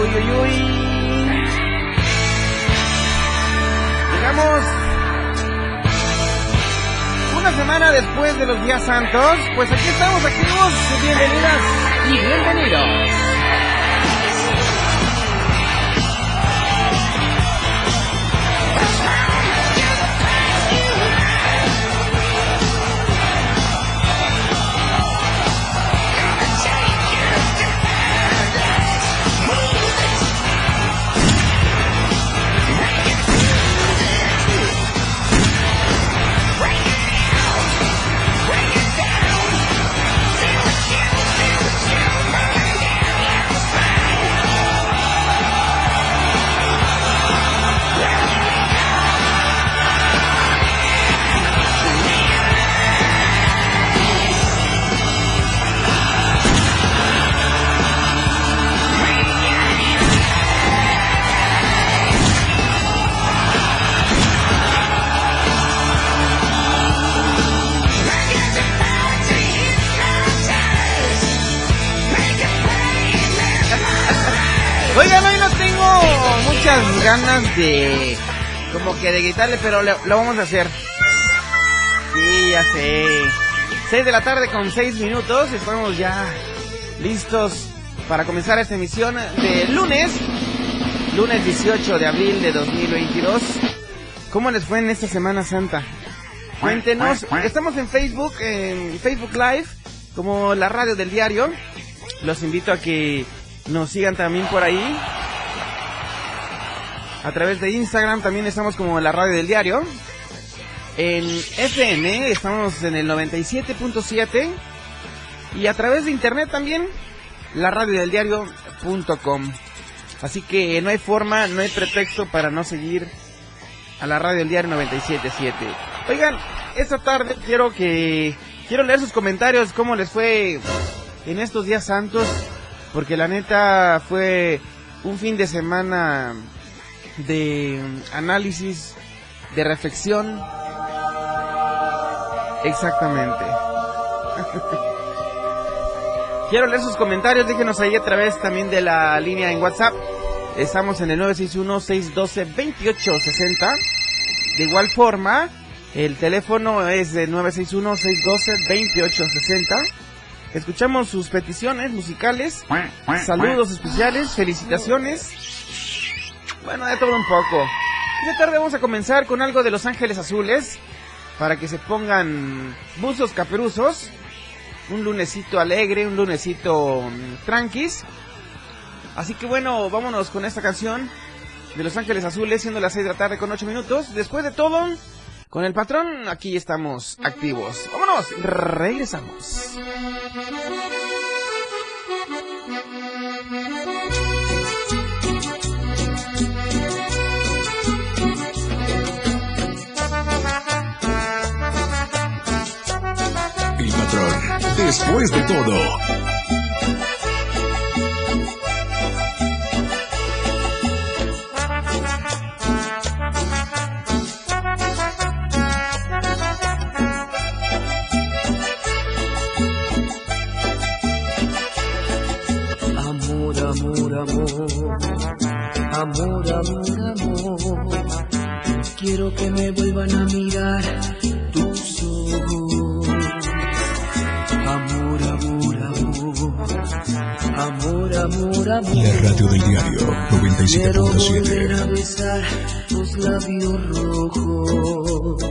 Uy, uy, uy. Llegamos una semana después de los días santos. Pues aquí estamos activos. Bienvenidas y bienvenidos. De gritarle, pero lo, vamos a hacer. Sí, ya sé. 6 de la tarde con 6 minutos. Estamos ya listos para comenzar esta emisión de lunes. Lunes 18 de abril de 2022. ¿Cómo les fue en esta Semana Santa? Cuéntenos. Estamos en Facebook, en Facebook Live, como la radio del diario. Los invito a que nos sigan también por ahí. A través de Instagram también estamos como la radio del diario. En FM estamos en el 97.7. Y a través de internet también, la radio del diario.com. Así que no hay forma, no hay pretexto para no seguir a la radio del diario 97.7. Oigan, esta tarde quiero que quiero leer sus comentarios, cómo les fue en estos días santos, porque la neta fue un fin de semana de análisis, de reflexión. Exactamente. Quiero leer sus comentarios, déjenos ahí a través también de la línea en WhatsApp. Estamos en el 961-612-2860. De igual forma, el teléfono es de 961-612-2860. Escuchamos sus peticiones musicales, saludos especiales, felicitaciones. Bueno, de todo un poco. Esta tarde vamos a comenzar con algo de Los Ángeles Azules para que se pongan buzos caperuzos. Un lunesito alegre, un lunesito mm, tranquis. Así que bueno, vámonos con esta canción de Los Ángeles Azules, siendo las 6 de la tarde con 8 minutos. Después de todo, con el patrón, aquí estamos activos. Vámonos, regresamos. Después de todo. 97.7. besar tus labios rojos.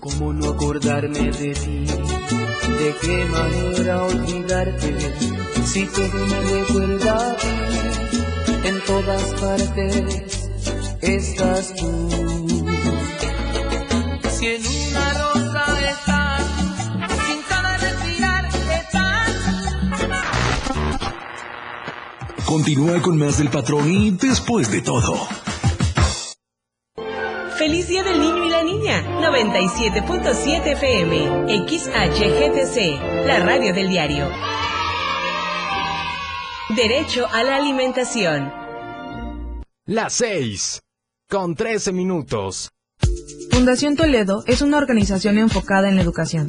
¿Cómo no acordarme de ti? ¿De qué manera olvidarte? Si todo me recuerda a ti, en todas partes Continúa con más del patrón y después de todo. Feliz Día del Niño y la Niña. 97.7 FM. XHGTC. La radio del diario. Derecho a la alimentación. Las 6. Con 13 minutos. Fundación Toledo es una organización enfocada en la educación.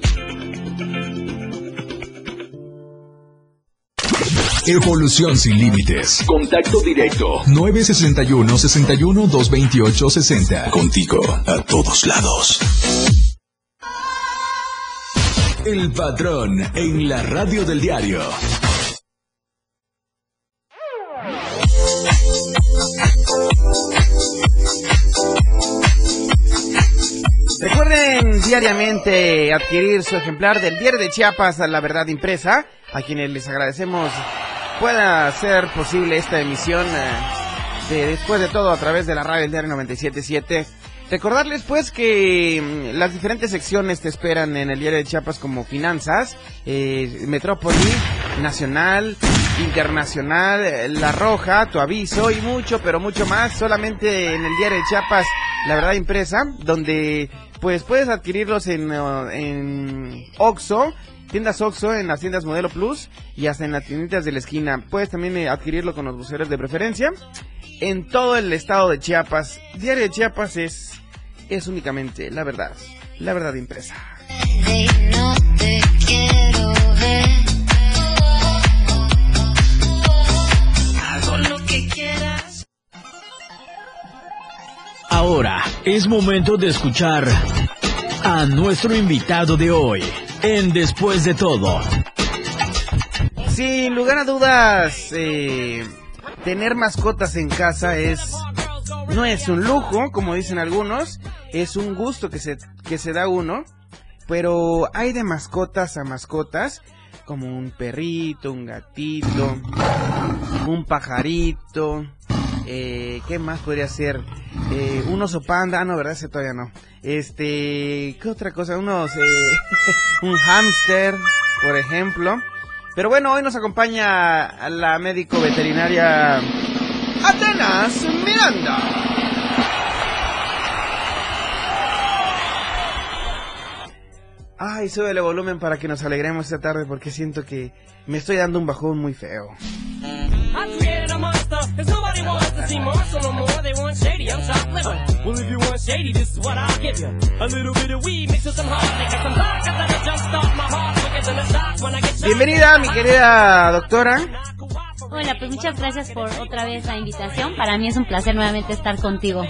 Evolución sin límites. Contacto directo. 961 61 228 60. Contigo a todos lados. El patrón en la radio del diario. Recuerden diariamente adquirir su ejemplar del Diario de Chiapas a la verdad impresa, a quienes les agradecemos pueda ser posible esta emisión eh, de después de todo a través de la radio del Diario 977. Recordarles pues que mm, las diferentes secciones te esperan en el Diario de Chiapas como Finanzas, eh, Metrópoli, Nacional, Internacional, eh, La Roja, Tu Aviso y mucho, pero mucho más solamente en el Diario de Chiapas, La Verdad Impresa, donde pues puedes adquirirlos en, en Oxxo, tiendas Oxxo, en las tiendas Modelo Plus y hasta en las tienditas de la esquina. Puedes también eh, adquirirlo con los buceros de preferencia. En todo el estado de Chiapas, Diario de Chiapas es, es únicamente la verdad, la verdad impresa. Ahora es momento de escuchar a nuestro invitado de hoy en Después de todo. Sin lugar a dudas, eh, tener mascotas en casa es no es un lujo, como dicen algunos, es un gusto que se que se da uno, pero hay de mascotas a mascotas, como un perrito, un gatito, un pajarito, eh, ¿qué más podría ser? Eh, un oso panda, ah, no, verdad, ese todavía no. Este, ¿qué otra cosa? Unos, eh, un hámster, por ejemplo. Pero bueno, hoy nos acompaña la médico veterinaria Atenas Miranda. Ay, sube el volumen para que nos alegremos esta tarde porque siento que me estoy dando un bajón muy feo. Cause nobody wants to see Marshall no more. They want shady, I'm top living. Well, if you want shady, this is what I'll give you. A little bit of weed mixed with some hard liquor, some vodka that'll jumpstart my heart quicker than a shot when I get shot. Bienvenida, mi querida doctora. Hola, pues muchas gracias por otra vez la invitación. Para mí es un placer nuevamente estar contigo.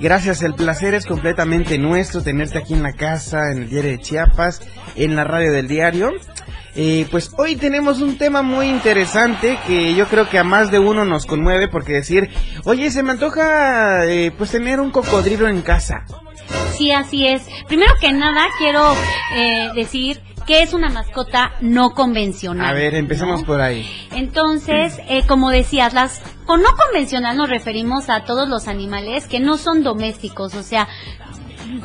Gracias, el placer es completamente nuestro tenerte aquí en la casa, en el diario de Chiapas, en la radio del diario. Eh, pues hoy tenemos un tema muy interesante que yo creo que a más de uno nos conmueve porque decir, oye, se me antoja eh, pues tener un cocodrilo en casa. Sí, así es. Primero que nada, quiero eh, decir que es una mascota no convencional. A ver, empecemos ¿no? por ahí. Entonces, eh, como decías, las con no convencional nos referimos a todos los animales que no son domésticos, o sea,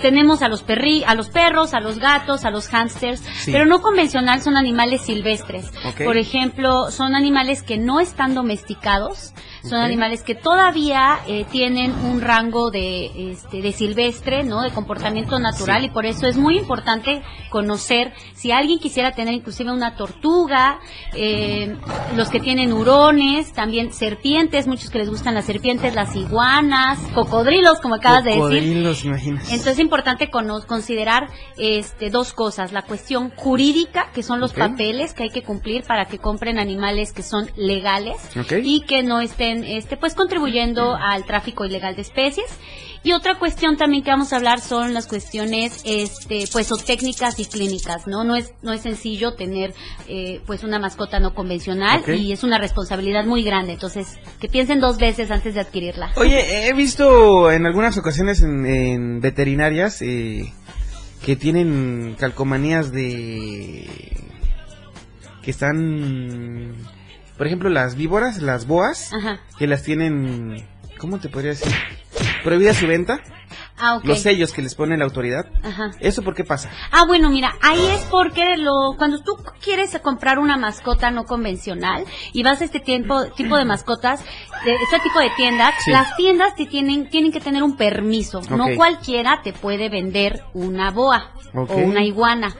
tenemos a los perri, a los perros, a los gatos, a los hámsters, Sí. pero no convencional son animales silvestres. Por ejemplo, son animales que no están domesticados, Son animales que todavía eh, tienen un rango de, este, de silvestre, ¿no? De comportamiento natural Sí. y por eso es muy importante conocer si alguien quisiera tener inclusive una tortuga, eh, los que tienen hurones, también serpientes, muchos que les gustan las serpientes, las iguanas, cocodrilos, como acabas de decir. Cocodrilos, imaginas. Entonces es importante cono- considerar este, dos cosas, la cuestión jurídica, que son los papeles que hay que cumplir para que compren animales que son legales y que no estén este, pues contribuyendo al tráfico ilegal de especies. Y otra cuestión también que vamos a hablar son las cuestiones este pues o técnicas y clínicas, ¿no? No es no es sencillo tener eh, pues una mascota no convencional y es una responsabilidad muy grande, entonces que piensen dos veces antes de adquirirla. Oye, he visto en algunas ocasiones en, en veterinarias eh, que tienen calcomanías de... que están... Por ejemplo, las víboras, las boas, Ajá. que las tienen... ¿Cómo te podría decir? Prohibida su venta. Ah, ok. Los sellos que les pone la autoridad. Ajá. ¿Eso por qué pasa? Ah, bueno, mira, ahí es porque lo, cuando tú quieres comprar una mascota no convencional y vas a este tiempo, tipo de mascotas, de este tipo de tiendas, Sí. las tiendas te tienen, tienen que tener un permiso. No cualquiera te puede vender una boa o una iguana.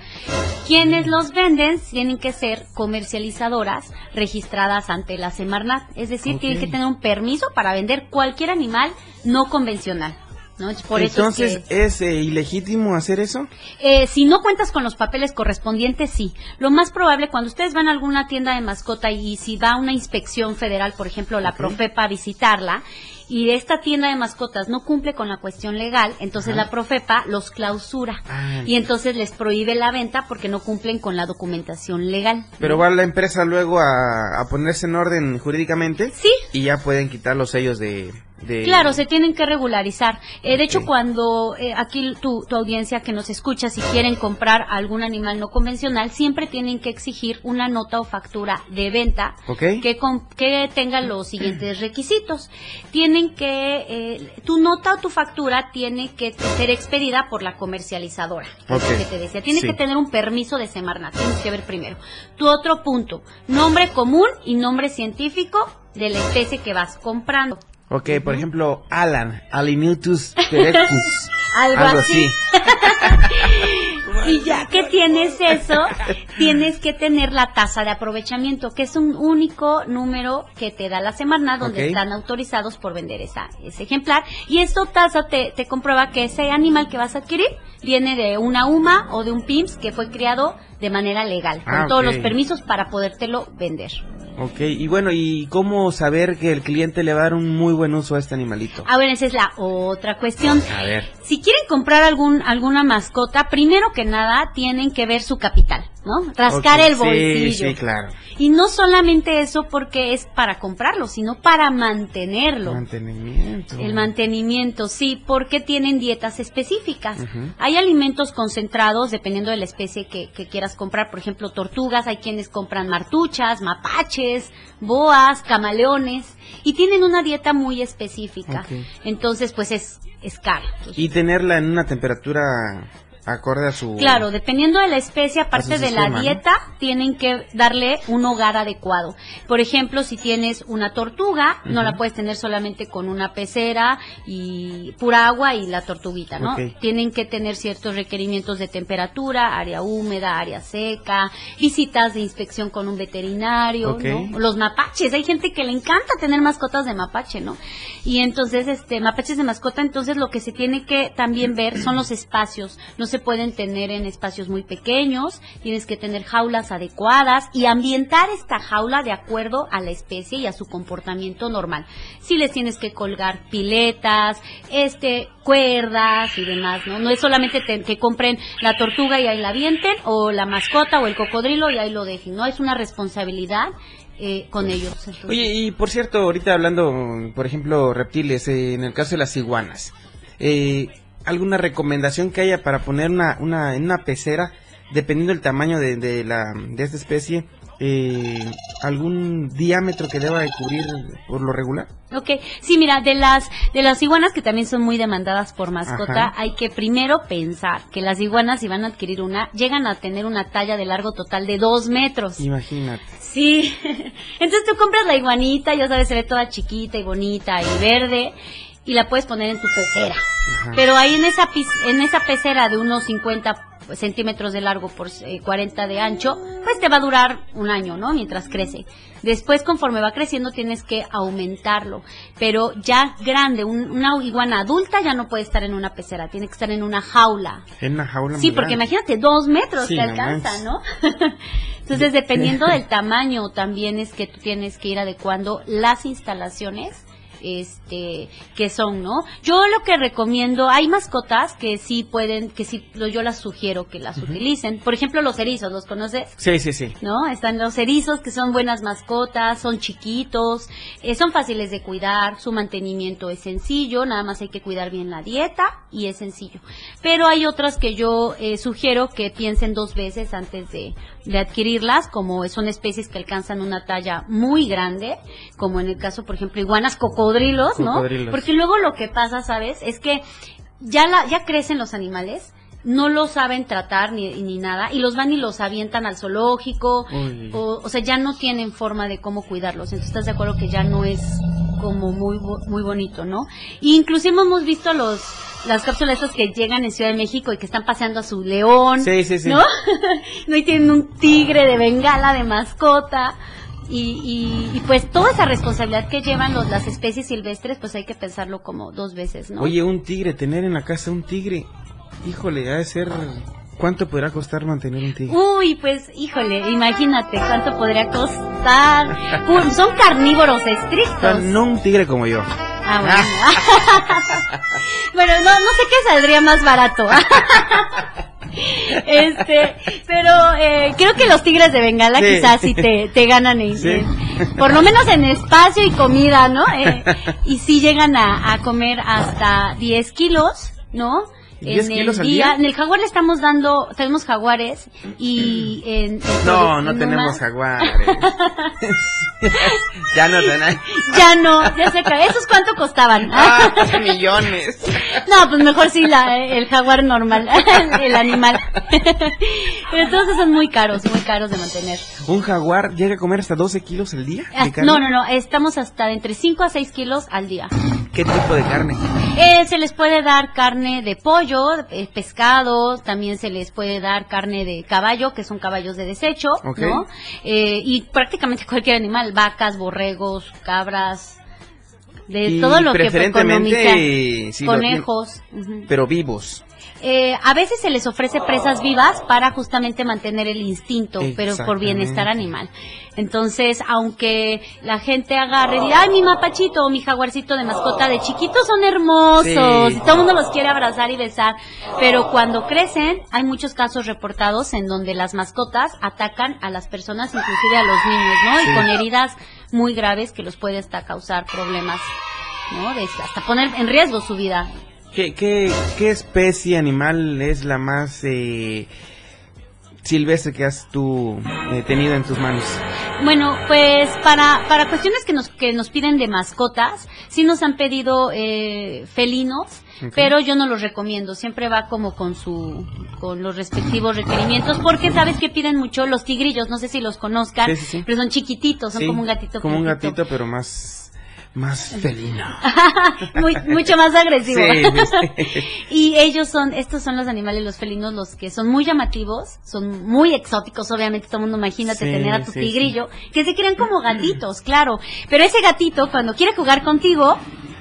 Quienes los venden tienen que ser comercializadoras registradas ante la Semarnat. Es decir, tienen que tener un permiso para vender cualquier animal no convencional. ¿No? Es Por eso es que- Entonces, ¿es eh, ilegítimo hacer eso? eh, si no cuentas con los papeles correspondientes, sí. Lo más probable, cuando ustedes van a alguna tienda de mascota y si va una inspección federal, por ejemplo, la. Profepa a visitarla, y esta tienda de mascotas no cumple con la cuestión legal, entonces Ajá. la Profepa los clausura. Ah. Y entonces les prohíbe la venta porque no cumplen con la documentación legal. Pero va la empresa luego a, a ponerse en orden jurídicamente. Sí. Y ya pueden quitar los sellos de... de- Claro, se tienen que regularizar. Eh, de hecho, cuando eh, aquí tu, tu audiencia que nos escucha, si quieren comprar algún animal no convencional, siempre tienen que exigir una nota o factura de venta que, con- que tenga los siguientes requisitos. Tienen que, eh, tu nota o tu factura tiene que ser expedida por la comercializadora. que te decía. Tiene Sí. que tener un permiso de Semarnat. Tienes que ver primero. Tu otro punto, nombre común y nombre científico de la especie que vas comprando. Ok, por ejemplo, Alan, Aliniutus erectus. Algo así. Y ya que tienes eso, tienes que tener la tasa de aprovechamiento, que es un único número que te da la Semarnat, donde están autorizados por vender esa, ese ejemplar. Y esta tasa te, te comprueba que ese animal que vas a adquirir viene de una UMA o de un PIMS que fue criado de manera legal, con Ah, todos los permisos para podértelo vender. Ok, y bueno, ¿y cómo saber que el cliente le va a dar un muy buen uso a este animalito? A ver, esa es la otra cuestión. A ver. Si quieren comprar algún alguna mascota, primero que nada tienen que ver su capital, ¿no? Rascar el bolsillo. Sí, claro. Y no solamente eso porque es para comprarlo, sino para mantenerlo. Mantenimiento. El mantenimiento, sí, porque tienen dietas específicas. Hay alimentos concentrados dependiendo de la especie que, que quieras comprar. Por ejemplo, tortugas, hay quienes compran martuchas, mapaches, boas, camaleones y tienen una dieta muy específica. Entonces, pues es, es caro. Y tenerla en una temperatura acorde a su... Claro, dependiendo de la especie, aparte de la dieta, tienen que darle un hogar adecuado. Por ejemplo, si tienes una tortuga, no la puedes tener solamente con una pecera y pura agua y la tortuguita, ¿no? Tienen que tener ciertos requerimientos de temperatura, área húmeda, área seca, visitas de inspección con un veterinario. ¿no? Los mapaches, hay gente que le encanta tener mascotas de mapache, ¿no? Y entonces, este, mapaches de mascota, entonces lo que se tiene que también ver son los espacios. No se pueden tener en espacios muy pequeños, tienes que tener jaulas adecuadas y ambientar esta jaula de acuerdo a la especie y a su comportamiento normal. Si les tienes que colgar piletas, este, cuerdas y demás, ¿no? No es solamente te- que compren la tortuga y ahí la avienten, o la mascota o el cocodrilo y ahí lo dejen, ¿no? Es una responsabilidad eh, con ellos. entonces. Oye, y por cierto, ahorita hablando, por ejemplo, reptiles, eh, en el caso de las iguanas, eh, ¿alguna recomendación que haya para poner una, una, en una pecera, dependiendo del tamaño de, de la, de esta especie, eh, algún diámetro que deba de cubrir por lo regular? Ok, sí, mira, de las de las iguanas que también son muy demandadas por mascota, Ajá. hay que primero pensar que las iguanas, si van a adquirir una, llegan a tener una talla de largo total de dos metros. Imagínate. Sí, entonces tú compras la iguanita, ya sabes, se ve toda chiquita y bonita y verde, y la puedes poner en tu pecera. Ajá. Pero ahí en esa, en esa pecera de unos 50 centímetros de largo por eh, 40 de ancho, pues te va a durar un año, ¿no? Mientras crece. Después, conforme va creciendo, tienes que aumentarlo. Pero ya grande, un- una iguana adulta ya no puede estar en una pecera, tiene que estar en una jaula. En una jaula Sí, muy porque grande. imagínate, dos metros Sí, te alcanza. ¿no? Entonces, dependiendo del tamaño, también es que tú tienes que ir adecuando las instalaciones este que son, ¿no? Yo lo que recomiendo, hay mascotas que sí pueden, que sí, yo las sugiero que las utilicen. Por ejemplo, los erizos, ¿los conoces? Sí, sí, sí. ¿no? Están los erizos que son buenas mascotas, son chiquitos, eh, son fáciles de cuidar, su mantenimiento es sencillo, nada más hay que cuidar bien la dieta y es sencillo. Pero hay otras que yo eh, sugiero que piensen dos veces antes de, de adquirirlas, como son especies que alcanzan una talla muy grande, como en el caso, por ejemplo, iguanas cocodrilos, ¿no? Porque luego lo que pasa, ¿sabes? Es que ya la, ya crecen los animales, no los saben tratar ni, ni nada, y los van y los avientan al zoológico, o, o sea, ya no tienen forma de cómo cuidarlos. Entonces, ¿estás de acuerdo que ya no es como muy muy bonito, ¿no? Y inclusive hemos visto los las cápsulas estas que llegan en Ciudad de México y que están paseando a su león, Sí, sí, sí. ¿no? no y tienen un tigre de bengala de mascota. Y, y, y pues toda esa responsabilidad que llevan los, las especies silvestres, pues hay que pensarlo como dos veces, ¿no? Oye, un tigre, tener en la casa un tigre, híjole, ha de ser... ¿Cuánto podrá costar mantener un tigre? Uy, pues, híjole, imagínate cuánto podría costar. Uy, son carnívoros estrictos. no un tigre como yo. Ah, bueno. bueno, no, no sé qué saldría más barato. este, pero eh, creo que los tigres de Bengala Sí. quizás sí te, te ganan en, Sí. en- por lo menos en espacio y comida, ¿no? Eh, y sí llegan a, a comer hasta 10 kilos, ¿no? ¿10 en kilos el al día, día? en el jaguar le estamos dando, tenemos jaguares y en, en No, no en tenemos jaguares. ya no tenemos. Ya no, ya se cae. ¿Esos cuánto costaban? Ah, millones. No, pues mejor sí la, el jaguar normal, el animal. Pero todos son muy caros, muy caros de mantener. ¿Un jaguar llega a comer hasta 12 kilos al día? Ah? No, no, no, estamos hasta de entre 5 a 6 kilos al día. ¿Qué tipo de carne? Eh, se les puede dar carne de pollo, eh, pescado, también se les puede dar carne de caballo, que son caballos de desecho. Eh, y prácticamente cualquier animal, vacas, borregos, cabras, de Y todo lo que preferentemente, conejos. Pero vivos. Eh, a veces se les ofrece presas vivas para justamente mantener el instinto, pero por bienestar animal. Entonces, aunque la gente agarre y diga, ay, mi mapachito o mi jaguarcito de mascota de chiquitos son hermosos Sí. y todo el mundo los quiere abrazar y besar, pero cuando crecen hay muchos casos reportados en donde las mascotas atacan a las personas, inclusive a los niños, ¿no? Sí. Y con heridas muy graves que los puede hasta causar problemas, ¿no? De- hasta poner en riesgo su vida. ¿Qué, qué, qué especie animal es la más eh, silvestre que has tú eh, tenido en tus manos? Bueno, pues para, para cuestiones que nos, que nos piden de mascotas, sí nos han pedido eh, felinos, pero yo no los recomiendo. Siempre va como con su, con los respectivos requerimientos, porque sabes que piden mucho los tigrillos, no sé si los conozcan, Sí, sí, sí. pero son chiquititos, son como un gatito. Como un gatito, pero más, más felino. Muy, mucho más agresivo. Sí, sí. y ellos son, estos son los animales, los felinos, los que son muy llamativos, son muy exóticos, obviamente todo el mundo imagínate Sí, tener a tu tigrillo, que se crean como gatitos, claro. Pero ese gatito, cuando quiere jugar contigo,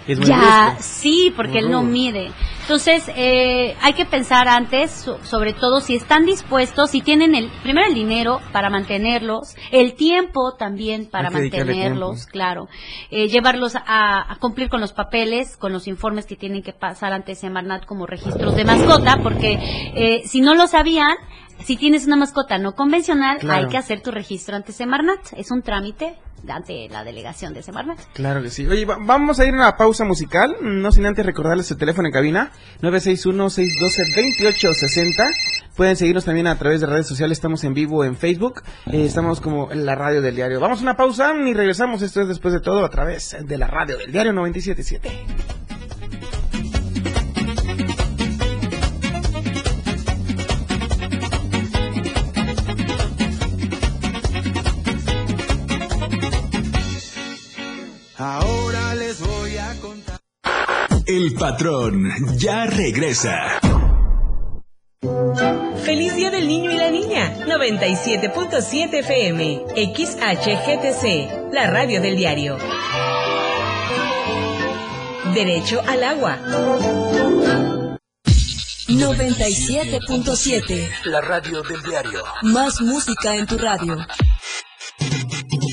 Es ya, sí, porque él no mide. Entonces, eh, hay que pensar antes, so- sobre todo si están dispuestos, si tienen el, primero el dinero para mantenerlos, el tiempo también para mantenerlos, claro. Eh, llevarlos a, a cumplir con los papeles, con los informes que tienen que pasar ante Semarnat como registros de mascota, porque eh, si no lo sabían, si tienes una mascota no convencional, Claro. hay que hacer tu registro ante Semarnat. Es un trámite ante la delegación de Semarnat. Claro que sí. Oye, va- vamos a ir a una pausa musical, no sin antes recordarles el teléfono en cabina, 961-612-2860. Pueden seguirnos también a través de redes sociales. Estamos en vivo en Facebook. Eh, estamos como en la radio del diario. Vamos a una pausa y regresamos. Esto es después de todo a través de la radio del diario 977. El patrón ya regresa. Feliz Día del Niño y la Niña. 97.7 FM. XHGTC. La radio del diario. Derecho al agua. 97.7. La radio del diario. Más música en tu radio.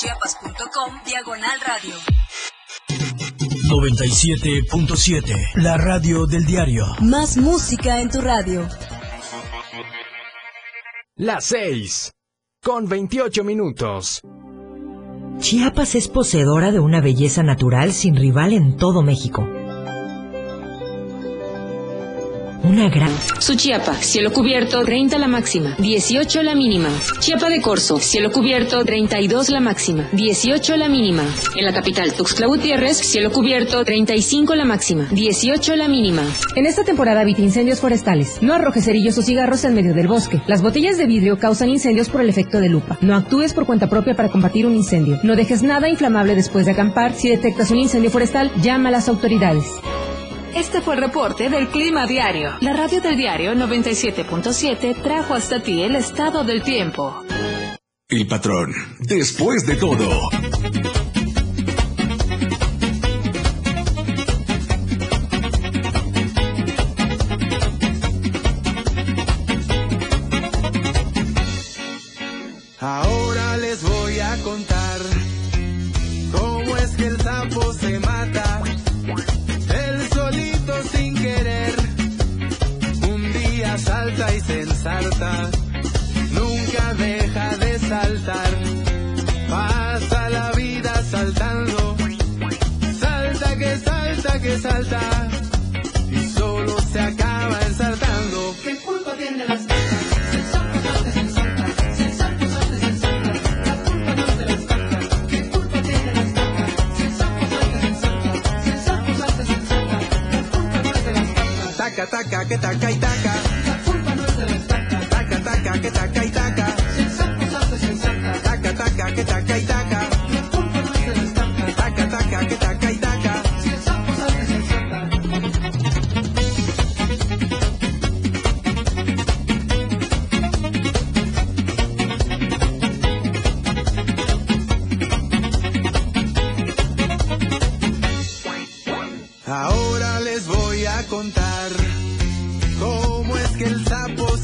www.diariodechiapas.com Diagonal Radio. 97.7. La radio del diario. Más música en tu radio. Las 6. Con 28 minutos. Chiapas es poseedora de una belleza natural sin rival en todo México. Una gran... Suchiapa, cielo cubierto, 30 la máxima, 18 la mínima. Chiapa de Corzo, cielo cubierto, 32 la máxima, 18 la mínima. En la capital, Tuxtla Gutiérrez, cielo cubierto, 35 la máxima, 18 la mínima. En esta temporada evita incendios forestales. No arrojes cerillos o cigarros en medio del bosque. Las botellas de vidrio causan incendios por el efecto de lupa. No actúes por cuenta propia para combatir un incendio. No dejes nada inflamable después de acampar. Si detectas un incendio forestal, llama a las autoridades. Este fue el reporte del Clima Diario. La radio del diario 97.7 trajo hasta ti el estado del tiempo. El patrón, después de todo.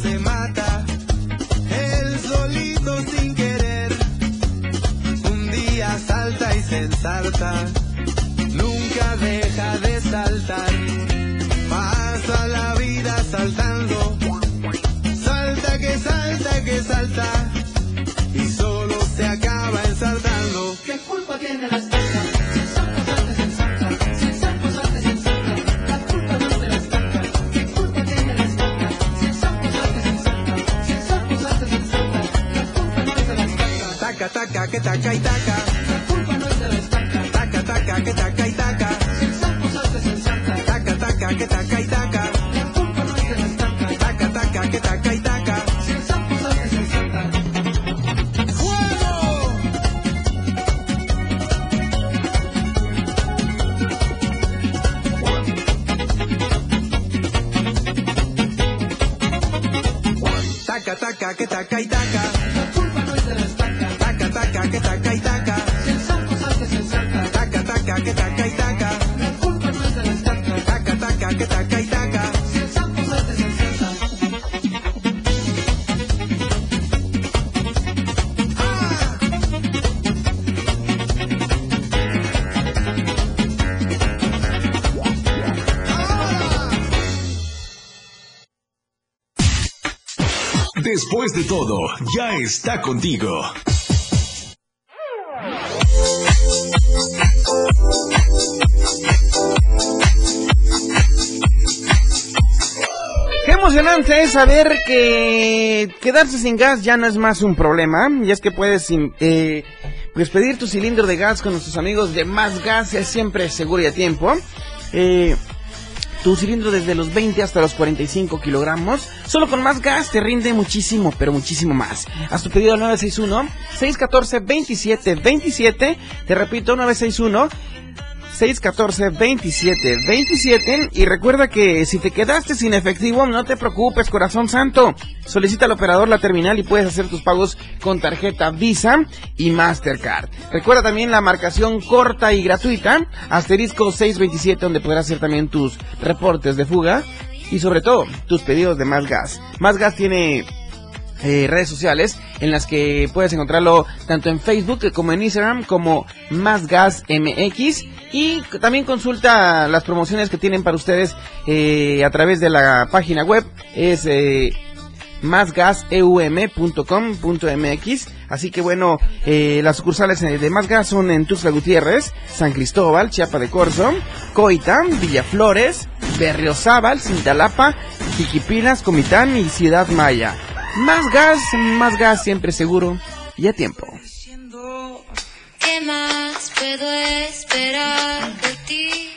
Se mata. Él solito sin querer. Un día salta y se ensarta. Nunca deja de saltar. Pasa la vida saltando. Salta que salta que salta. Y solo se acaba ensartando. Que taca. Taca, Después de todo, ya está contigo. Qué emocionante es saber que quedarse sin gas ya no es más un problema. Y es que puedes eh, pues pedir tu cilindro de gas con nuestros amigos de Más Gas, es siempre seguro y a tiempo. Eh, tu cilindro desde los 20 hasta los 45 kilogramos. Solo con más gas te rinde muchísimo, pero muchísimo más. Haz tu pedido al 961-614-2727. Te repito, 961. 614-2727 y recuerda que si te quedaste sin efectivo no te preocupes corazón santo. Solicita al operador la terminal y puedes hacer tus pagos con tarjeta Visa y Mastercard. Recuerda también la marcación corta y gratuita asterisco 627 donde podrás hacer también tus reportes de fuga y sobre todo tus pedidos de más gas. Más gas tiene eh, redes sociales en las que puedes encontrarlo tanto en Facebook como en Instagram como Más Gas MX y también consulta las promociones que tienen para ustedes eh, a través de la página web. Es eh, másgaseum.com.mx así que bueno eh, las sucursales eh, de Más Gas son en Tuxtla Gutiérrez San Cristóbal Chiapa de Corzo Coitán Villaflores Berriozábal Cintalapa Jiquipilas Comitán y Ciudad Maya más gas, más gas siempre seguro y a tiempo. ¿Qué más puedo esperar de ti?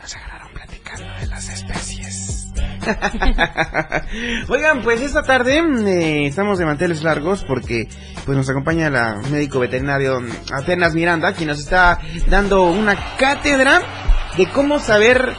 Nos agarraron platicando de las especies. Oigan, pues esta tarde eh, estamos de manteles largos porque pues nos acompaña la médico veterinario Atenas Miranda, quien nos está dando una cátedra de cómo saber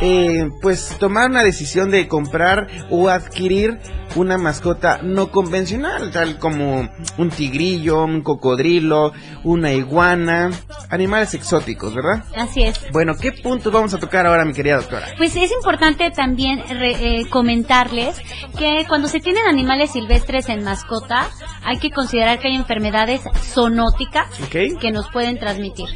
eh, pues tomar una decisión de comprar o adquirir una mascota no convencional, tal como un tigrillo, un cocodrilo, una iguana, animales exóticos, ¿verdad? Así es. Bueno, ¿qué puntos vamos a tocar ahora, mi querida doctora? Pues es importante también re- eh, comentarles que cuando se tienen animales silvestres en mascota, hay que considerar que hay enfermedades zoonóticas que nos pueden transmitir.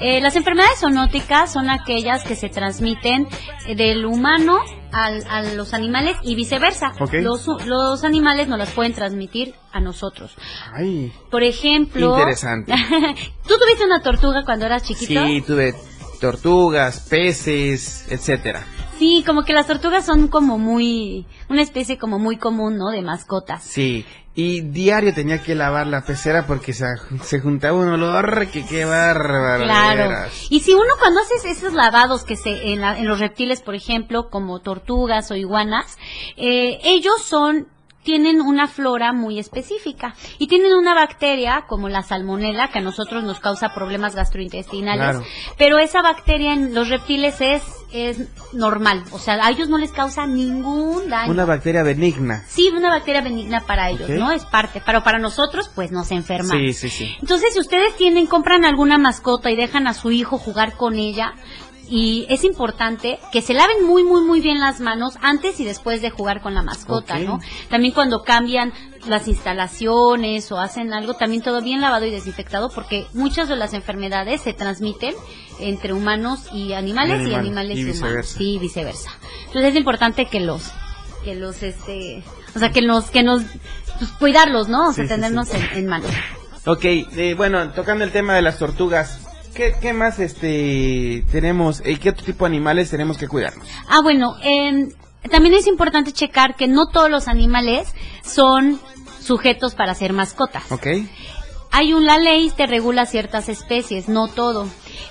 Eh, las enfermedades zoonóticas son aquellas que se transmiten eh, del humano al- a los animales y viceversa. Los, los animales nos las pueden transmitir a nosotros. Ay, Por ejemplo... Interesante. ¿Tú tuviste una tortuga cuando eras chiquito? sí, tuve tortugas, peces, etcétera. Sí, como que las tortugas son como muy, una especie como muy común, ¿no? De mascotas. Sí, y diario tenía que lavar la pecera porque se, se juntaba un olor que qué bárbaro. Claro. Y si uno cuando haces esos lavados que se en, la- en los reptiles, por ejemplo, como tortugas o iguanas, eh, ellos son tienen una flora muy específica y tienen una bacteria como la salmonela que a nosotros nos causa problemas gastrointestinales, Claro. pero esa bacteria en los reptiles es es normal, o sea, a ellos no les causa ningún daño. Una bacteria benigna. Sí, una bacteria benigna para ellos. ¿no? Es parte, pero para nosotros, pues nos enferma. Sí, sí, sí. Entonces, si ustedes tienen, compran alguna mascota y dejan a su hijo jugar con ella, y es importante que se laven muy, muy, muy bien las manos antes y después de jugar con la mascota. ¿no? También cuando cambian las instalaciones o hacen algo, también todo bien lavado y desinfectado, porque muchas de las enfermedades se transmiten entre humanos y animales y, Y animales, y y, humanos. viceversa. Sí, viceversa. Entonces es importante que los, que los, este, o sea, que nos, que nos, pues, cuidarlos, ¿no? O sea, Sí, tenernos sí. En, en mano. Ok, eh, bueno, tocando el tema de las tortugas, ¿qué, qué más este tenemos? eh, ¿Qué otro tipo de animales tenemos que cuidarnos? Ah, bueno, em, también es importante checar que no todos los animales son sujetos para ser mascotas. ¿Ok? Hay una ley que regula ciertas especies, no todo.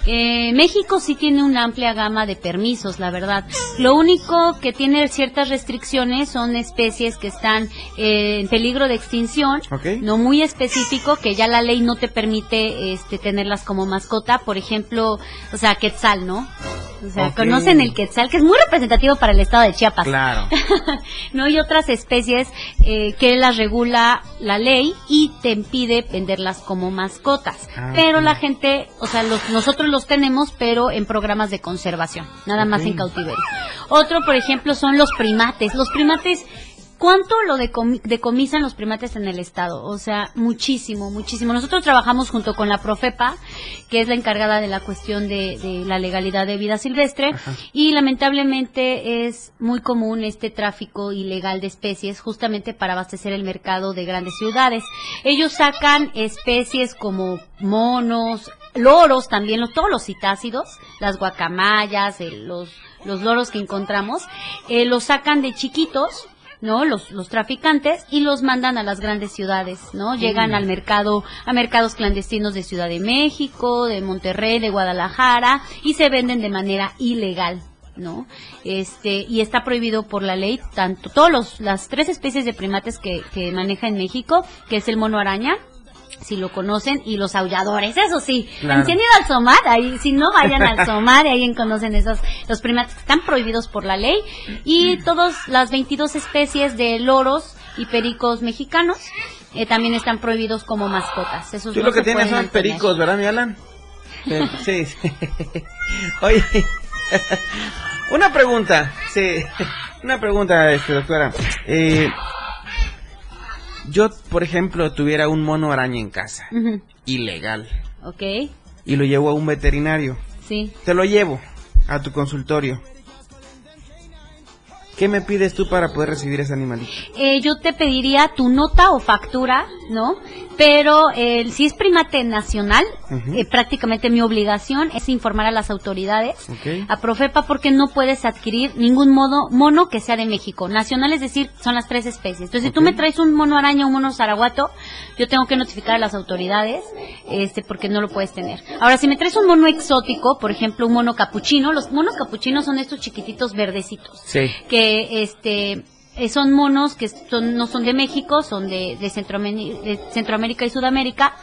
Eh, México sí tiene una amplia gama de permisos, la verdad. Lo único que tiene ciertas restricciones son especies que están eh, en peligro de extinción, no muy específico, que ya la ley no te permite este, tenerlas como mascota. Por ejemplo, o sea, quetzal, ¿no? O sea, conocen el quetzal, que es muy representativo para el estado de Chiapas. Claro. no hay otras especies eh, que las regula la ley y te impide venderlas como mascotas. Ah, pero la gente, o sea, los- nosotros los tenemos, pero en programas de conservación, nada más en cautiverio. Otro, por ejemplo, son los primates. Los primates ¿Cuánto lo decomi- decomisan los primates en el estado? O sea, muchísimo, muchísimo. Nosotros trabajamos junto con la Profepa, que es la encargada de la cuestión de, de la legalidad de vida silvestre, y lamentablemente es muy común este tráfico ilegal de especies justamente para abastecer el mercado de grandes ciudades. Ellos sacan especies como monos, loros también, los- todos los citácidos, las guacamayas, el- los, los loros que encontramos, eh, los sacan de chiquitos, ¿no? Los, los traficantes y los mandan a las grandes ciudades, ¿no? Llegan Mm. al mercado, a mercados clandestinos de Ciudad de México, de Monterrey, de Guadalajara y se venden de manera ilegal. ¿no? Este, y está prohibido por la ley tanto, todos los, las tres especies de primates que, que maneja en México, que es el mono araña, si lo conocen, y los aulladores, eso sí. Claro. Si han ido al SOMAT, ahí, si no vayan al SOMAT, y ahí conocen esos, los primates que están prohibidos por la ley, y todas las 22 especies de loros y pericos mexicanos, eh, también están prohibidos como mascotas. Esos Tú no lo que tienes son mantener. pericos, ¿verdad, mi Alan? Sí, sí. Oye, una pregunta, sí, una pregunta, este, doctora. Eh, yo, por ejemplo, tuviera un mono araña en casa, ilegal, Ok, y lo llevo a un veterinario. sí. Te lo llevo a tu consultorio. ¿Qué me pides tú para poder recibir ese animalito? Eh, yo te pediría tu nota o factura, ¿no? Pero eh, si es primate nacional, eh, prácticamente mi obligación es informar a las autoridades, Ok. a Profepa, porque no puedes adquirir ningún modo mono que sea de México. Nacional, es decir, son las tres especies. Entonces, si tú me traes un mono araña o un mono zaraguato, yo tengo que notificar a las autoridades, este, porque no lo puedes tener. Ahora, si me traes un mono exótico, por ejemplo, un mono capuchino, los monos capuchinos son estos chiquititos verdecitos Sí. que este eh, son monos que son, no son de México, son de, de, Centroameri- de Centroamérica y Sudamérica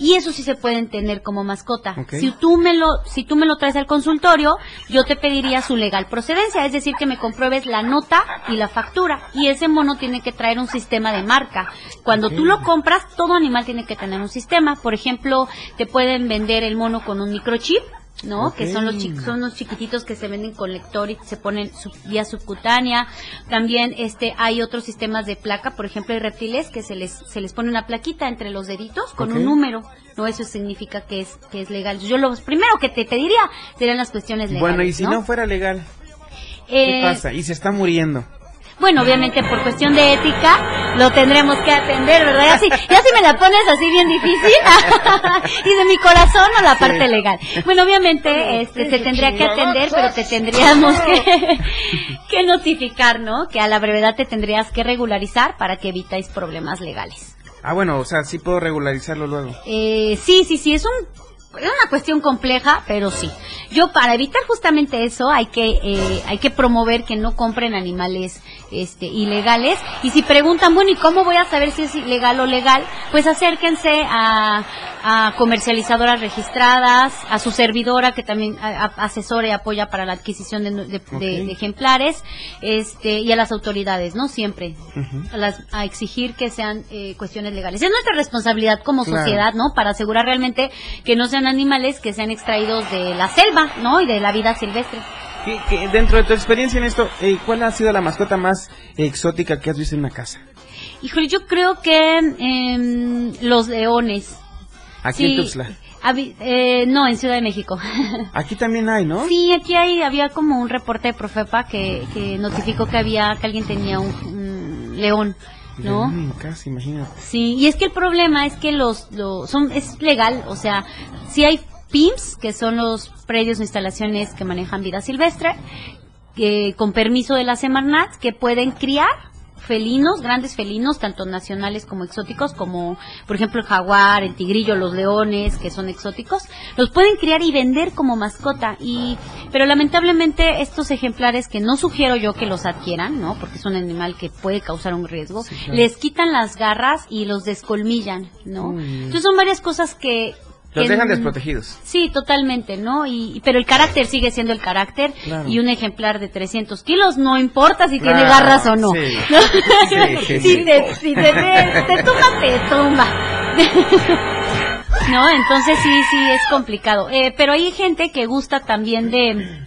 y eso sí se pueden tener como mascota. Si tú me lo si tú me lo traes al consultorio, yo te pediría su legal procedencia, es decir, que me compruebes la nota y la factura y ese mono tiene que traer un sistema de marca. Cuando tú lo compras, todo animal tiene que tener un sistema. Por ejemplo, te pueden vender el mono con un microchip ¿no? Que son los son los chiquititos que se venden con lector y se ponen sub- vía subcutánea. También este hay otros sistemas de placa, por ejemplo, hay reptiles que se les se les pone una plaquita entre los deditos con un número. No, eso significa que es que es legal. Yo lo primero que te pediría serían las cuestiones legales. Bueno, y si no, fuera legal, Eh, ¿qué pasa? Y se está muriendo. Bueno, obviamente por cuestión de ética lo tendremos que atender, ¿verdad? Ya si, ya si me la pones así bien difícil y de mi corazón o la Sí. parte legal. Bueno, obviamente este, se tendría que atender, pero te tendríamos que, que notificar, ¿no? Que a la brevedad te tendrías que regularizar para que evitáis problemas legales. Ah, bueno, o sea, sí puedo regularizarlo luego. Eh, sí, sí, sí, es un es una cuestión compleja, pero sí. Yo para evitar justamente eso hay que eh, hay que promover que no compren animales este ilegales y si preguntan bueno y cómo voy a saber si es ilegal o legal, pues acérquense a, a comercializadoras registradas, a su servidora que también a- a- asesora y apoya para la adquisición de, de- de- de ejemplares, este y a las autoridades, no siempre a, las- a exigir que sean eh, cuestiones legales. Es nuestra responsabilidad como Claro. sociedad, ¿no? Para asegurar realmente que no sean animales que sean extraídos de la selva, ¿no? Y de la vida silvestre. ¿Qué- qué- dentro de tu experiencia en esto, eh, ¿cuál ha sido la mascota más exótica que has visto en una casa? Híjole, yo creo que em, los leones. Aquí en Tuxtla. eh, no, en Ciudad de México. Aquí también hay, ¿no? Sí, aquí hay, había como un reporte de Profepa que, que notificó que había, que alguien tenía un, un león, ¿no? En casa, imagínate. Sí, y es que el problema es que los, los son es legal, o sea, si hay PIMS, que son los predios o instalaciones que manejan vida silvestre, que con permiso de la Semarnat, que pueden criar felinos, grandes felinos, tanto nacionales como exóticos, como por ejemplo el jaguar, el tigrillo, los leones, que son exóticos, los pueden criar y vender como mascota. Y, pero lamentablemente estos ejemplares que no sugiero yo que los adquieran, ¿no? Porque es un animal que puede causar un riesgo, claro. les quitan las garras y los descolmillan, ¿no? Entonces son varias cosas que Los dejan desprotegidos. Sí, totalmente, ¿no? Y, pero el carácter sigue siendo el carácter Claro. y un ejemplar de 300 kilos no importa si tiene Claro, garras o no. sí. ¿no? Sí, sí, si te, si te, te, te tumba, te tumba. no, entonces sí, sí, es complicado. Eh, pero hay gente que gusta también de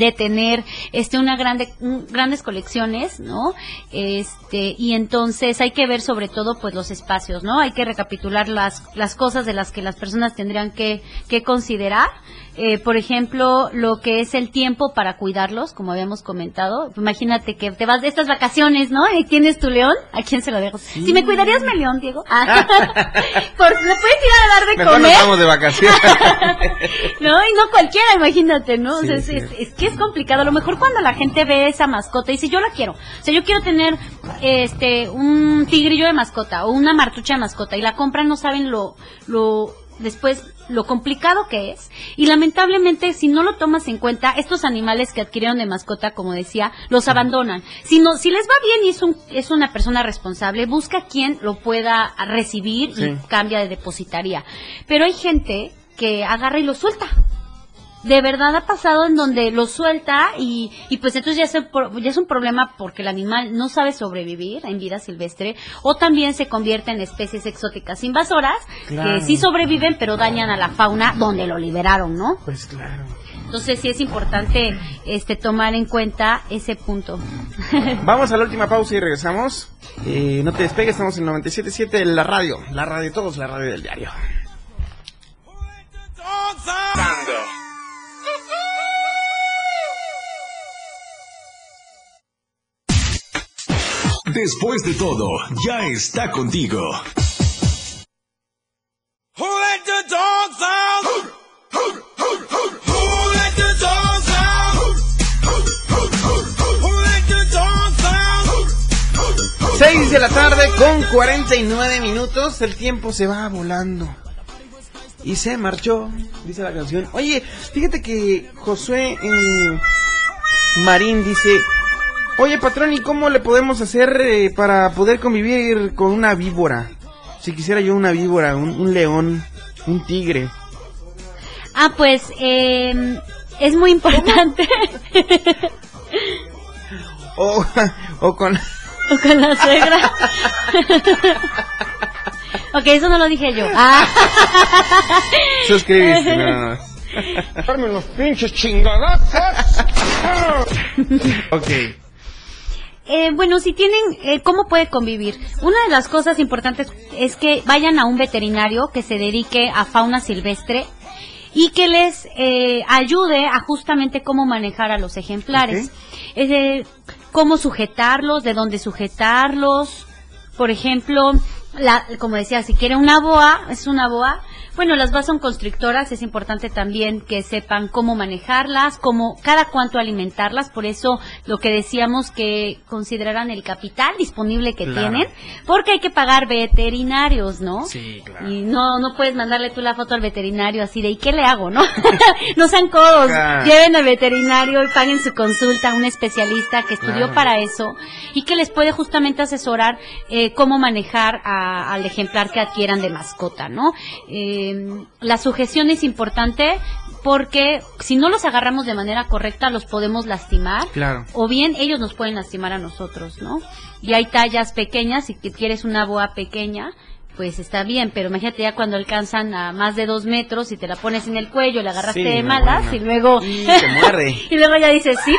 de tener este una grande grandes colecciones no este y entonces hay que ver sobre todo pues los espacios no hay que recapitular las las cosas de las que las personas tendrían que que considerar Eh, por ejemplo lo que es el tiempo para cuidarlos como habíamos comentado imagínate que te vas de estas vacaciones no y tienes tu león a quién se lo dejo si me cuidarías mi león Diego Ah. por no puedes ir a dar de Mejor nos comer vamos de vacaciones. no, y no cualquiera, imagínate, ¿no? O sea, Sí, es, sí. es- es que es complicado. A lo mejor cuando la gente ve esa mascota y dice, yo la quiero. O sea, yo quiero tener este un tigrillo de mascota o una martucha de mascota y la compran, no saben lo, lo, después lo complicado que es. Y lamentablemente si no lo tomas en cuenta estos animales que adquirieron de mascota como decía los abandonan. Si no si les va bien y es un es una persona responsable busca quien lo pueda recibir Sí. y cambia de depositaría. Pero hay gente que agarra y lo suelta de verdad ha pasado en donde lo suelta y, y pues entonces ya es, ya es un problema porque el animal no sabe sobrevivir en vida silvestre o también se convierte en especies exóticas invasoras Claro. que sí sobreviven pero dañan a la fauna donde lo liberaron, ¿no? Pues claro. Entonces sí es importante este tomar en cuenta ese punto. Vamos a la última pausa y regresamos. Eh, no te despegues, estamos en 97.7 en la radio. La radio de todos, la radio del diario. Después de todo, ya está contigo. Who let the dogs out? Who let the dogs out? Who let the dogs out? 6 de la tarde con 49 minutos. El tiempo se va volando. Y se marchó, dice la canción. Oye, fíjate que Josué eh, Marín dice: Oye, patrón, ¿y cómo le podemos hacer eh, para poder convivir con una víbora? Si quisiera yo una víbora, un, un león, un tigre. Ah, pues eh, es muy importante. O, o con. O con la suegra. ok, eso no lo dije yo. Ah. Suscribiste, no, no. Darme los pinches chingadazos. Ok. Eh, bueno, si tienen, eh, ¿cómo puede convivir? Una de las cosas importantes es que vayan a un veterinario que se dedique a fauna silvestre y que les eh, ayude a justamente cómo manejar a los ejemplares. Cómo sujetarlos, de dónde sujetarlos. Por ejemplo, la, como decía, si quiere una boa, es una boa. Bueno, las boas son constrictoras, es importante también que sepan cómo manejarlas, cómo, cada cuánto alimentarlas, por eso lo que decíamos que consideraran el capital disponible que Claro. tienen, porque hay que pagar veterinarios, ¿no? Sí, claro. Y no, no puedes mandarle tú la foto al veterinario así de, ¿y qué le hago, no? no sean codos, Claro. lleven al veterinario y paguen su consulta a un especialista que estudió para eso y que les puede justamente asesorar eh, cómo manejar a- al ejemplar que adquieran de mascota, ¿no? Eh, la sujeción es importante porque si no los agarramos de manera correcta los podemos lastimar Claro. o bien ellos nos pueden lastimar a nosotros, ¿no? Y hay tallas pequeñas, si quieres una boa pequeña, pues está bien, pero imagínate ya cuando alcanzan a más de dos metros y te la pones en el cuello, la agarraste Sí, de malas bueno. y luego... Y te muerde. y luego ya dices, sí,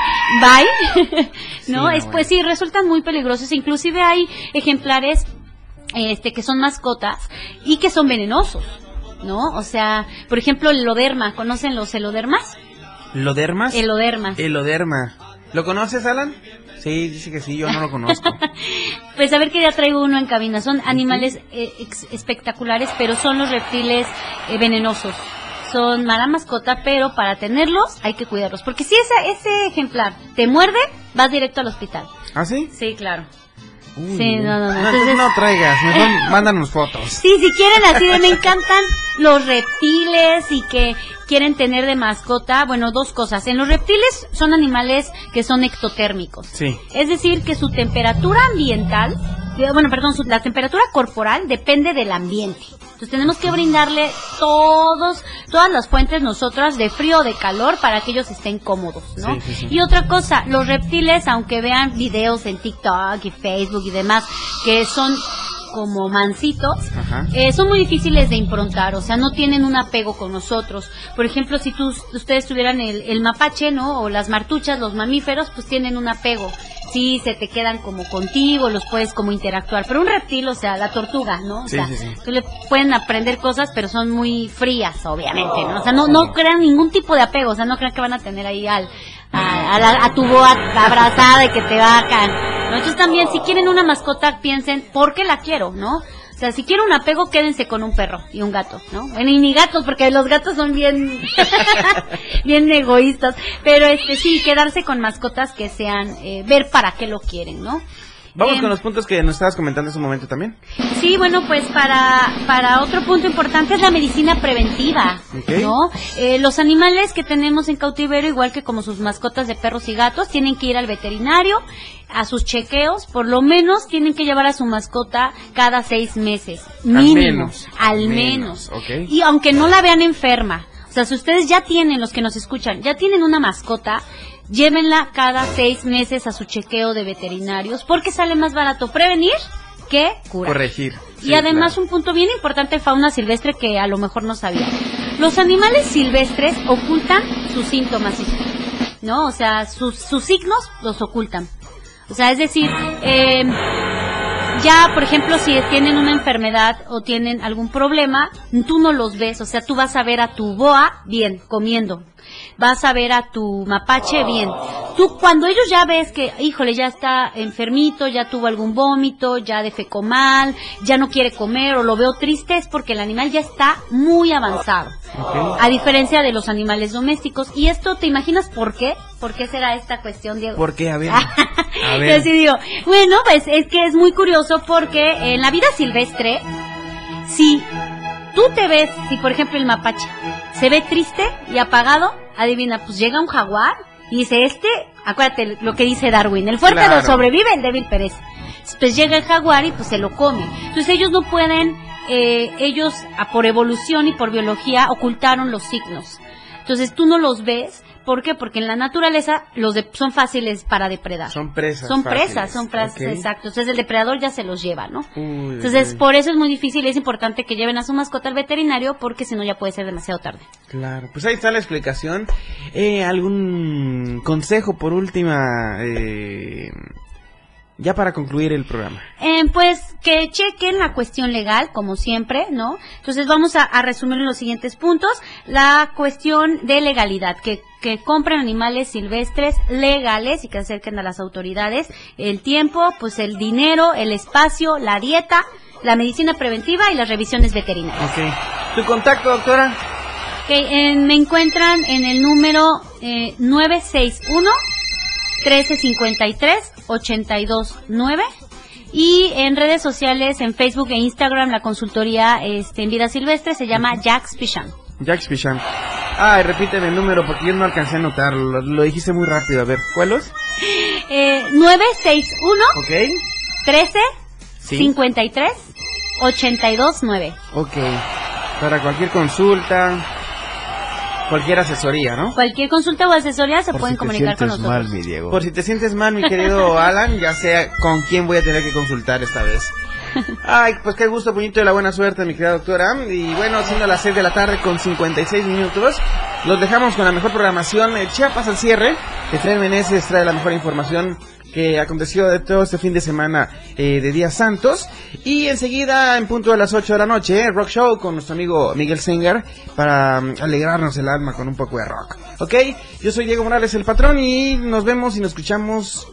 bye. Sí, no, no, es, pues sí, resultan muy peligrosos. Inclusive hay ejemplares este que son mascotas y que son venenosos, ¿no? O sea, por ejemplo, el eloderma, ¿conocen los elodermas? ¿Lodermas? Elodermas. Eloderma. ¿Lo conoces, Alan? Sí, dice que sí, yo no lo conozco. Pues a ver que ya traigo uno en cabina. Son animales eh, espectaculares, pero son los reptiles eh, venenosos. Son mala mascota, pero para tenerlos hay que cuidarlos. Porque si ese, ese ejemplar te muerde, vas directo al hospital. ¿Ah, sí? Sí, claro. Uy, Sí, no, no, no. entonces no traigas, mejor mándanos fotos. Sí, si quieren así de me encantan los reptiles y que quieren tener de mascota, bueno, dos cosas. En los reptiles son animales que son ectotérmicos. Sí. Es decir, que su temperatura ambiental, bueno, perdón, su- la temperatura corporal depende del ambiente. Entonces tenemos que brindarle todos, todas las fuentes nosotras de frío o de calor para que ellos estén cómodos, ¿no? Sí, sí, sí. Y otra cosa, los reptiles, aunque vean videos en TikTok y Facebook y demás, que son como mansitos, Ajá. eh, son muy difíciles de improntar, o sea, no tienen un apego con nosotros. Por ejemplo, si tú, ustedes tuvieran el, el mapache, ¿no? O las martuchas, los mamíferos, pues tienen un apego. Sí, se te quedan como contigo, los puedes como interactuar. Pero un reptil, o sea, la tortuga, ¿no? O Sí, sea, sí, sí. tú le pueden aprender cosas, pero son muy frías, obviamente, ¿no? O sea, no, no crean ningún tipo de apego, o sea, no crean que van a tener ahí al, a, a la- a tu boa abrazada y que te vacan. ¿no? Entonces también, si quieren una mascota, piensen, ¿por qué la quiero, no? O sea, si quieren un apego, quédense con un perro y un gato, ¿no? Bueno, y ni gatos, porque los gatos son bien, bien egoístas. Pero este, sí, quedarse con mascotas que sean, eh, ver para qué lo quieren, ¿no? Vamos con los puntos que nos estabas comentando hace un momento también. Sí, bueno, pues para, para otro punto importante es la medicina preventiva, Ok. ¿no? Eh, los animales que tenemos en cautiverio, igual que como sus mascotas de perros y gatos, tienen que ir al veterinario a sus chequeos, por lo menos tienen que llevar a su mascota cada seis meses, mínimo, menos, al al menos. menos, ok. Y aunque no la vean enferma, o sea, si ustedes ya tienen, los que nos escuchan, ya tienen una mascota, llévenla cada seis meses a su chequeo de veterinarios, porque sale más barato prevenir que curar. Corregir. Y Sí, además claro. un punto bien importante de fauna silvestre que a lo mejor no sabía. Los animales silvestres ocultan sus síntomas, ¿no? O sea, sus, sus signos los ocultan. O sea, es decir, eh, ya, por ejemplo, si tienen una enfermedad o tienen algún problema, tú no los ves. O sea, tú vas a ver a tu boa bien, comiendo. Vas a ver a tu mapache bien. Tú, cuando ellos ya ves que, híjole, ya está enfermito, ya tuvo algún vómito, ya defecó mal, ya no quiere comer o lo veo triste, es porque el animal ya está muy avanzado. A diferencia de los animales domésticos. ¿Y esto te imaginas por qué? ¿Por qué será esta cuestión, Diego? ¿Por qué? A ver. A Yo ver. así digo, bueno, pues es que es muy curioso porque en la vida silvestre, si tú te ves, si por ejemplo el mapache se ve triste y apagado, adivina, pues llega un jaguar y dice, este, acuérdate lo que dice Darwin, el fuerte Claro. sobrevive, el débil perece. Pues llega el jaguar y pues se lo come. Entonces ellos no pueden, eh, ellos por evolución y por biología ocultaron los signos. Entonces tú no los ves, ¿por qué? Porque en la naturaleza los de- son fáciles para depredar. Son presas. Son fáciles. presas, son presas, exacto. Entonces el depredador ya se los lleva, ¿no? Uy, Entonces uy. por eso es muy difícil y es importante que lleven a su mascota al veterinario porque si no ya puede ser demasiado tarde. Claro, pues ahí está la explicación. Eh, ¿Algún consejo por última? eh, ya para concluir el programa. Eh, pues que chequen la cuestión legal, como siempre, ¿no? Entonces vamos a, a resumir en los siguientes puntos. La cuestión de legalidad, que, que compren animales silvestres legales y que acerquen a las autoridades. El tiempo, pues el dinero, el espacio, la dieta, la medicina preventiva y las revisiones veterinarias. Ok. ¿Tu contacto, doctora? Ok, eh, me encuentran en el número eh, 961 1353 829 y en redes sociales, en Facebook e Instagram, la consultoría este, en vida silvestre se llama Jax Picham. Jax Picham. Ay, repíteme el número porque yo no alcancé a anotarlo. Lo, dijiste muy rápido. A ver, ¿cuál es? Eh, 961 Ok. 13 Sí. 53 829. Ok. Para cualquier consulta, cualquier asesoría, ¿no? Cualquier consulta o asesoría se pueden comunicar con nosotros. mi Diego. Por si te sientes mal, mi querido Alan, ya sé con quién voy a tener que consultar esta vez. Ay, pues qué gusto, puñito de la buena suerte, mi querida doctora. Y bueno, siendo las 6 de la tarde con 56 minutos, los dejamos con la mejor programación. Eh, Chiapas al cierre. Efraín Meneses trae la mejor información que aconteció de todo este fin de semana eh, de Días Santos. Y enseguida, en punto de las 8 de la noche, eh, Rock Show con nuestro amigo Miguel Singer para mm, alegrarnos el alma con un poco de rock. ¿Ok? Yo soy Diego Morales, el patrón, y nos vemos y nos escuchamos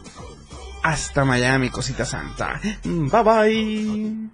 hasta Miami, cosita santa. Mm, Bye bye.